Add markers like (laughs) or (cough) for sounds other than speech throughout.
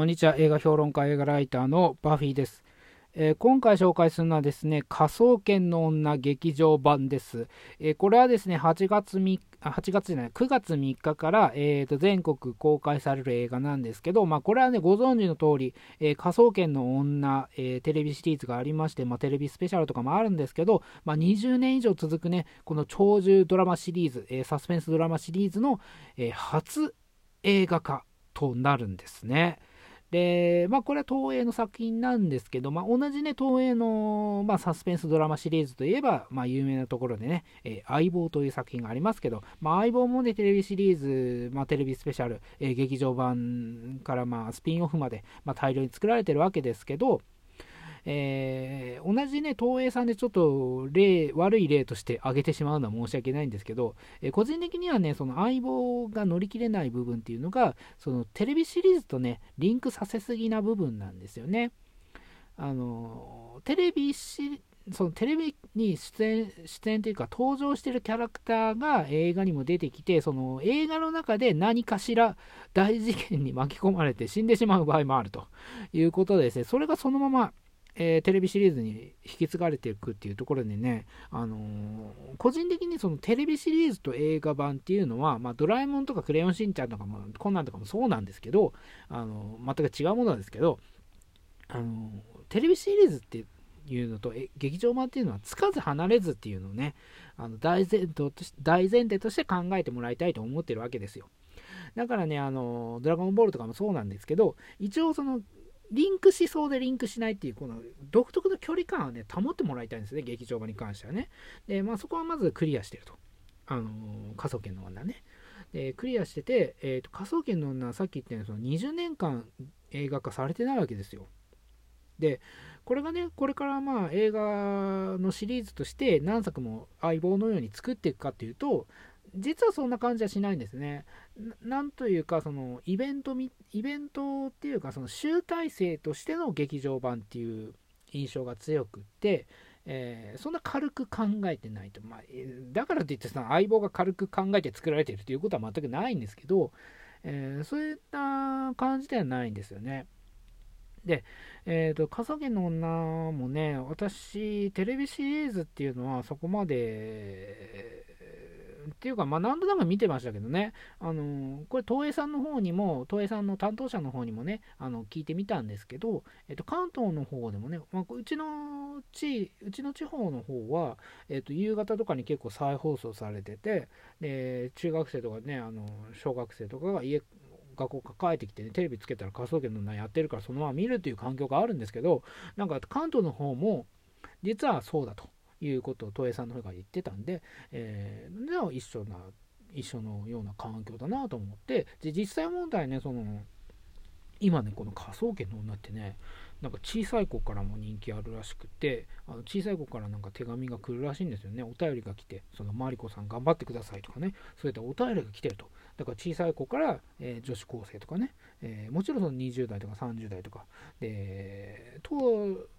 こんにちは。映画評論家、映画ライターのバフィーです。えー、今回紹介するのはですね、科捜研の女劇場版です。えー、これはですね、8月3 8月じゃない、9月3日から、えー、と全国公開される映画なんですけど、まあ、これはね、ご存知の通り、えー、科捜研の女、えー、テレビシリーズがありまして、まあ、テレビスペシャルとかもあるんですけど、まあ、20年以上続くね、この長寿ドラマシリーズ、えサスペンスドラマシリーズの、え初映画化となるんですね。で、まあ、これは東映の作品なんですけど、まあ、同じね、東映の、まあ、サスペンスドラマシリーズといえば、まあ、有名なところでね、えー、相棒という作品がありますけど、まあ、相棒もね、テレビシリーズ、まあ、テレビスペシャル、えー、劇場版から、まあ、スピンオフまで、まあ、大量に作られてるわけですけど、えー、同じね、東映さんでちょっと例、悪い例として挙げてしまうのは申し訳ないんですけど、えー、個人的にはね、その相棒が乗り切れない部分っていうのが、そのテレビシリーズとね、リンクさせすぎな部分なんですよね。あの、テレビ、そのテレビに出演、出演というか登場してるキャラクターが映画にも出てきて、その映画の中で何かしら大事件に巻き込まれて死んでしまう場合もあるということでですね、それがそのままえー、テレビシリーズに引き継がれていくっていうところでね、あのー、個人的にそのテレビシリーズと映画版っていうのは、まあ、ドラえもんとかクレヨンしんちゃんとかも、こんなんとかもそうなんですけど、あのー、全く違うものなんですけど、あのテレビシリーズっていうのと劇場版っていうのはつかず離れずっていうのをね、あの大前提とし大前提として考えてもらいたいと思ってるわけですよ。だからね、あの、ドラゴンボールとかもそうなんですけど、一応そのリンクしそうでリンクしないっていう、この独特の距離感をね、保ってもらいたいんですね、劇場版に関してはね。で、まあそこはまずクリアしてると。あのー、科捜研の女ね。で、クリアしてて、えっ、と、科捜研の女はさっき言ったように、その20年間映画化されてないわけですよ。で、これがね、これからまあ映画のシリーズとして何作も相棒のように作っていくかっていうと、実はそんな感じはしないんですね。なんというか、そのイベントみ、イベントっていうか、その集大成としての劇場版っていう印象が強くって、えー、そんな軽く考えてないと、まあ、だからといってさ、相棒が軽く考えて作られているということは全くないんですけど、えー、そういった感じではないんですよね。で、えっ、ー、と、笠毛の女もね、私、テレビシリーズっていうのはそこまで、っていうか、まあ、なんとなく見てましたけどね、あのこれ、東映さんの方にも、東映さんの担当者の方にもね、あの聞いてみたんですけど、えっと、関東の方でもね、まあ、うちの地、うちの地方の方は、えっと、夕方とかに結構再放送されてて、で、中学生とかね、あの小学生とかが家、学校から帰ってきてね、テレビつけたら科捜研の名やってるからそのまま見るっていう環境があるんですけど、なんか関東の方も実はそうだと。いうことを東映さんの方が言ってたんで、えー、じゃあ一緒な、一緒のような環境だなと思って、で、実際問題ね、その、今ね、この科捜研の女ってね、なんか小さい子からも人気あるらしくて、あの小さい子からなんか手紙が来るらしいんですよね。お便りが来て、そのマリコさん頑張ってくださいとかね、そういったお便りが来てると。だから小さい子から、えー、女子高生とかね、えー、もちろんその20代とか30代とか、で、と、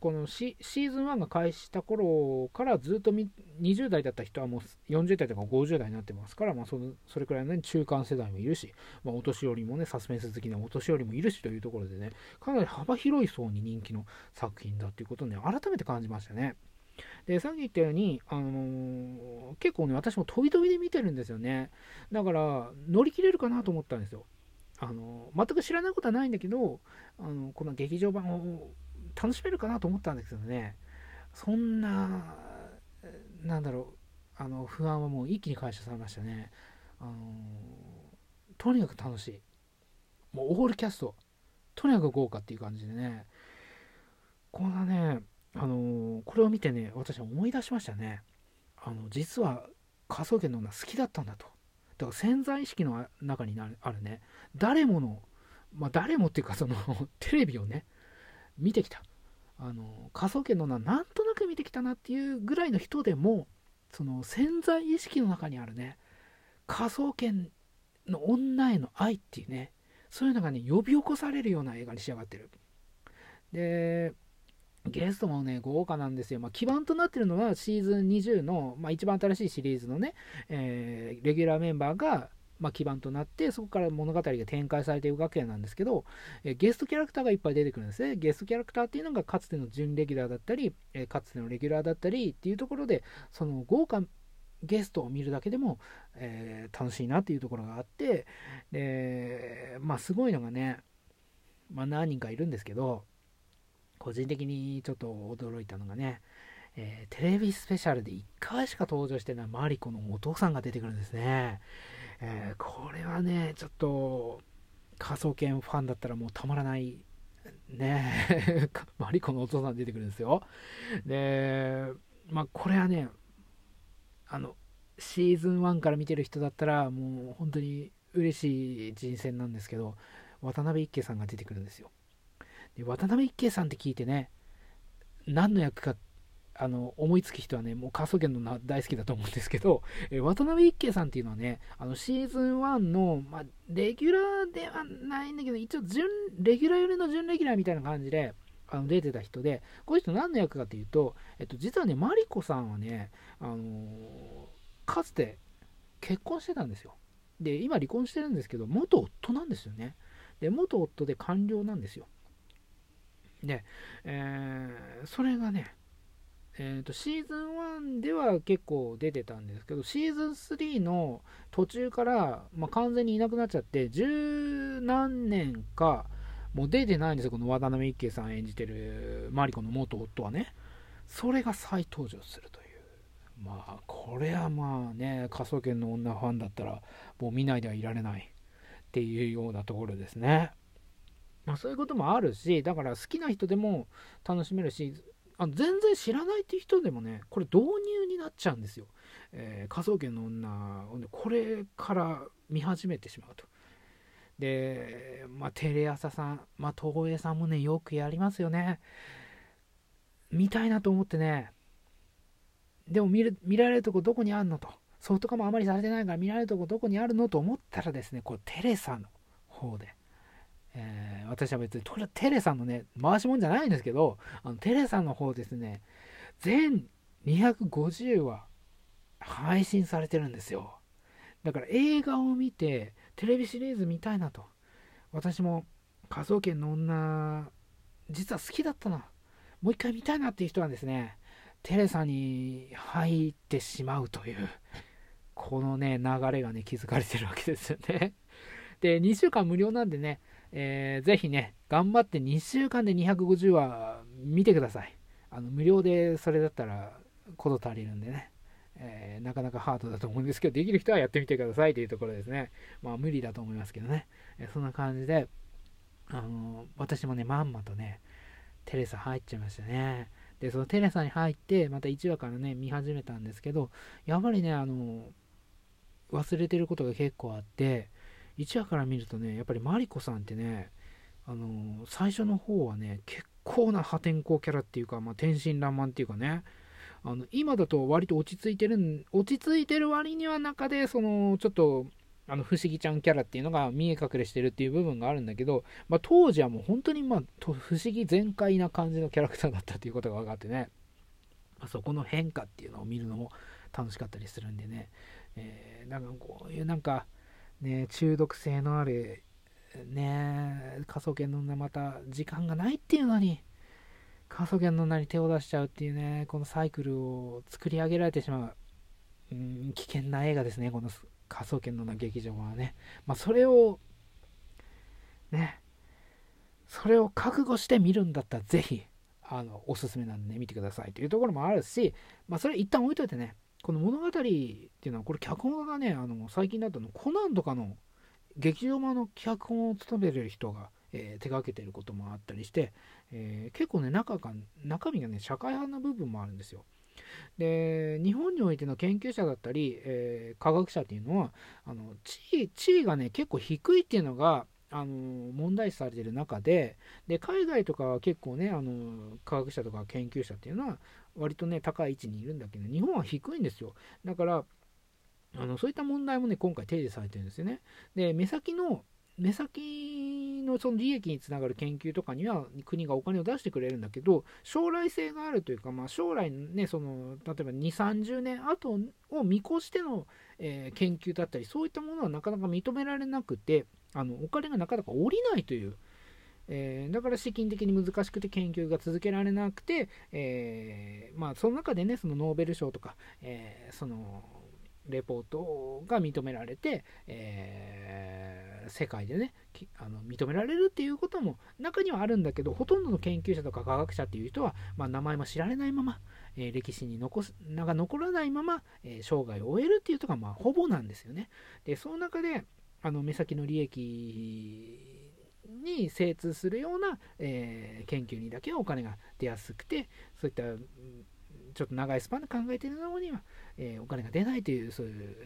このシーズン1が開始した頃からずっと20代だった人はもう40代とか50代になってますから、まあ、そのそれくらいの、ね、中間世代もいるし、まあ、お年寄りもね、サスペンス好きなお年寄りもいるしというところでね、かなり幅広い層に人気の作品だということをね、改めて感じましたね。で、さっき言ったように、あのー、結構ね、私も飛び飛びで見てるんですよね。だから、乗り切れるかなと思ったんですよ。あのー、全く知らないことはないんだけど、あのこの劇場版を楽しめるかなと思ったんですけどね、そんな、なんだろう、あの不安はもう一気に解消されましたね。あのとにかく楽しい。もうオールキャスト、とにかく豪華っていう感じでね、こんなね、あのこれを見てね、私は思い出しましたね。あの実は科捜研の女好きだったんだと。だから潜在意識の中にあるね、誰もの、まあ、誰もっていうかその (laughs) テレビをね、見てきた。あの、科捜研の女なんとなく見てきたなっていうぐらいの人でも、その潜在意識の中にあるね、科捜研の女への愛っていうね、そういうのがね、呼び起こされるような映画に仕上がってる。で、ゲストもね、豪華なんですよ。まあ、基盤となってるのはシーズン20の、まあ、一番新しいシリーズのね、えー、レギュラーメンバーが、まあ、基盤となってそこから物語が展開されていくわけなんですけど、えゲストキャラクターがいっぱい出てくるんですねゲストキャラクターっていうのがかつての準レギュラーだったり、えかつてのレギュラーだったりっていうところでその豪華ゲストを見るだけでも、えー、楽しいなっていうところがあってでまあすごいのがね、まあ、何人かいるんですけど個人的にちょっと驚いたのがね、えー、テレビスペシャルで1回しか登場してないマリコのお父さんが出てくるんですね。えー、これはね、ちょっと仮想研ファンだったらもうたまらないね (laughs) マリコのお父さん出てくるんですよ。で、まあこれはね、あの、シーズン1から見てる人だったらもう本当に嬉しい人選なんですけど、渡辺一慶さんが出てくるんですよ。で渡辺一慶さんって聞いてね、何の役かあの思いつく人はね、もう科捜研の大好きだと思うんですけど、(laughs) え渡辺一慶さんっていうのはね、あのシーズン1の、まあ、レギュラーではないんだけど、一応準、レギュラー寄りの準レギュラーみたいな感じで、あの出てた人で、この人何の役かというと、えっと、実はね、マリコさんはね、あのー、かつて結婚してたんですよ。で、今離婚してるんですけど、元夫なんですよね。で、元夫で官僚なんですよ。で、えー、それがね、えーと、シーズン1では結構出てたんですけど、シーズン3の途中から、まあ、完全にいなくなっちゃって、十何年か、もう出てないんですよ、この渡辺一慶さん演じてるマリコの元夫はね。それが再登場するという。まあ、これはまあね、科捜研の女ファンだったら、もう見ないではいられないっていうようなところですね。まあ、そういうこともあるし、だから好きな人でも楽しめるし、あの全然知らないっていう人でもね、これ導入になっちゃうんですよ。えー、科捜研の女、これから見始めてしまうと。で、まあ、テレ朝さん、まあ、東映さんもね、よくやりますよね。見たいなと思ってね、でも見る見られるとこどこにあるのと。ソフト化もあまりされてないから見られるとこどこにあるのと思ったらですね、これテレサの方で、え、私は別にテレさんのね、回しもんじゃないんですけど、あのテレさんの方ですね、全250話配信されてるんですよ。だから映画を見て、テレビシリーズ見たいなと。私も科捜研の女、実は好きだったな。もう一回見たいなっていう人はですね、テレサに入ってしまうという、このね、流れがね、気づかれてるわけですよね。で、2週間無料なんでね、えー、ぜひね、頑張って2週間で250話見てください。あの無料でそれだったらこと足りるんでね、えー、なかなかハードだと思うんですけど、できる人はやってみてくださいというところですね。まあ無理だと思いますけどね。えー、そんな感じで、あの、私もね、まんまとね、テレサ入っちゃいましたね。で、そのテレサに入って、また1話からね、見始めたんですけど、やっぱりね、あの忘れてることが結構あって、1話から見るとね、やっぱりマリコさんってね、あのー、最初の方はね、結構な破天荒キャラっていうか、まあ、天真爛漫っていうかね、あの今だと割と落ち着いてる、落ち着いてる割には中で、その、ちょっと、あの、不思議ちゃんキャラっていうのが見え隠れしてるっていう部分があるんだけど、まあ、当時はもう本当に、まあ、不思議全開な感じのキャラクターだったっていうことが分かってね、まあ、そこの変化っていうのを見るのも楽しかったりするんでね、えー、なんかこういうなんか、ね、中毒性のある、ね、科捜研の女また時間がないっていうのに、科捜研の女に手を出しちゃうっていうね、このサイクルを作り上げられてしまう、うん、危険な映画ですね、この科捜研の女劇場はね。まあ、それを、ね、それを覚悟して見るんだったら、ぜひ、あの、おすすめなんでね、見てくださいというところもあるし、まあ、それ一旦置いといてね、この物語っていうのは、これ脚本がね、あの最近だとのコナンとかの劇場版の脚本を務める人が、えー、手がけてることもあったりして、えー、結構ね中が、中身がね、社会派な部分もあるんですよ。で、日本においての研究者だったり、えー、科学者っていうのは、あの地位地位がね、結構低いっていうのが、あの問題視されてる中でで海外とかは結構ねあの科学者とか研究者っていうのは割とね、高い位置にいるんだけど、日本は低いんですよ。だから、あのそういった問題もね、今回提示されてるんですよね。で、目先の、目先のその利益につながる研究とかには国がお金を出してくれるんだけど将来性があるというか、まあ、将来ねその例えば2 3 0年後を見越しての、えー、研究だったりそういったものはなかなか認められなくてあのお金がなかなか下りないという。えー、だから資金的に難しくて研究が続けられなくて、えー、まあ、その中でねそのノーベル賞とか、えー、そのレポートが認められて、えー、世界でねあの認められるっていうことも中にはあるんだけどほとんどの研究者とか科学者っていう人は、まあ、名前も知られないまま、えー、歴史に残す名が残らないまま、えー、生涯を終えるっていうとが、まあ、ほぼなんですよね。でその中であの目先の利益に精通するような、えー、研究にだけはお金が出やすくてそういったちょっと長いスパンで考えているのには、えー、お金が出ないという、そういう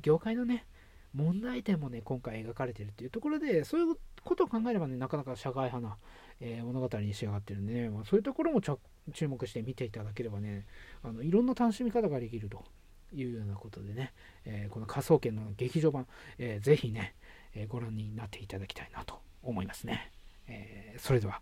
業界のね、問題点もね、今回描かれているというところで、そういうことを考えればね、なかなか社会派な、えー、物語に仕上がってるんでね、まあ、そういうところも注目して見ていただければね、あのいろんな楽しみ方ができるというようなことでね、えー、この科捜研の劇場版、えー、ぜひね、えご覧になっていただきたいなと思いますね。えそれでは。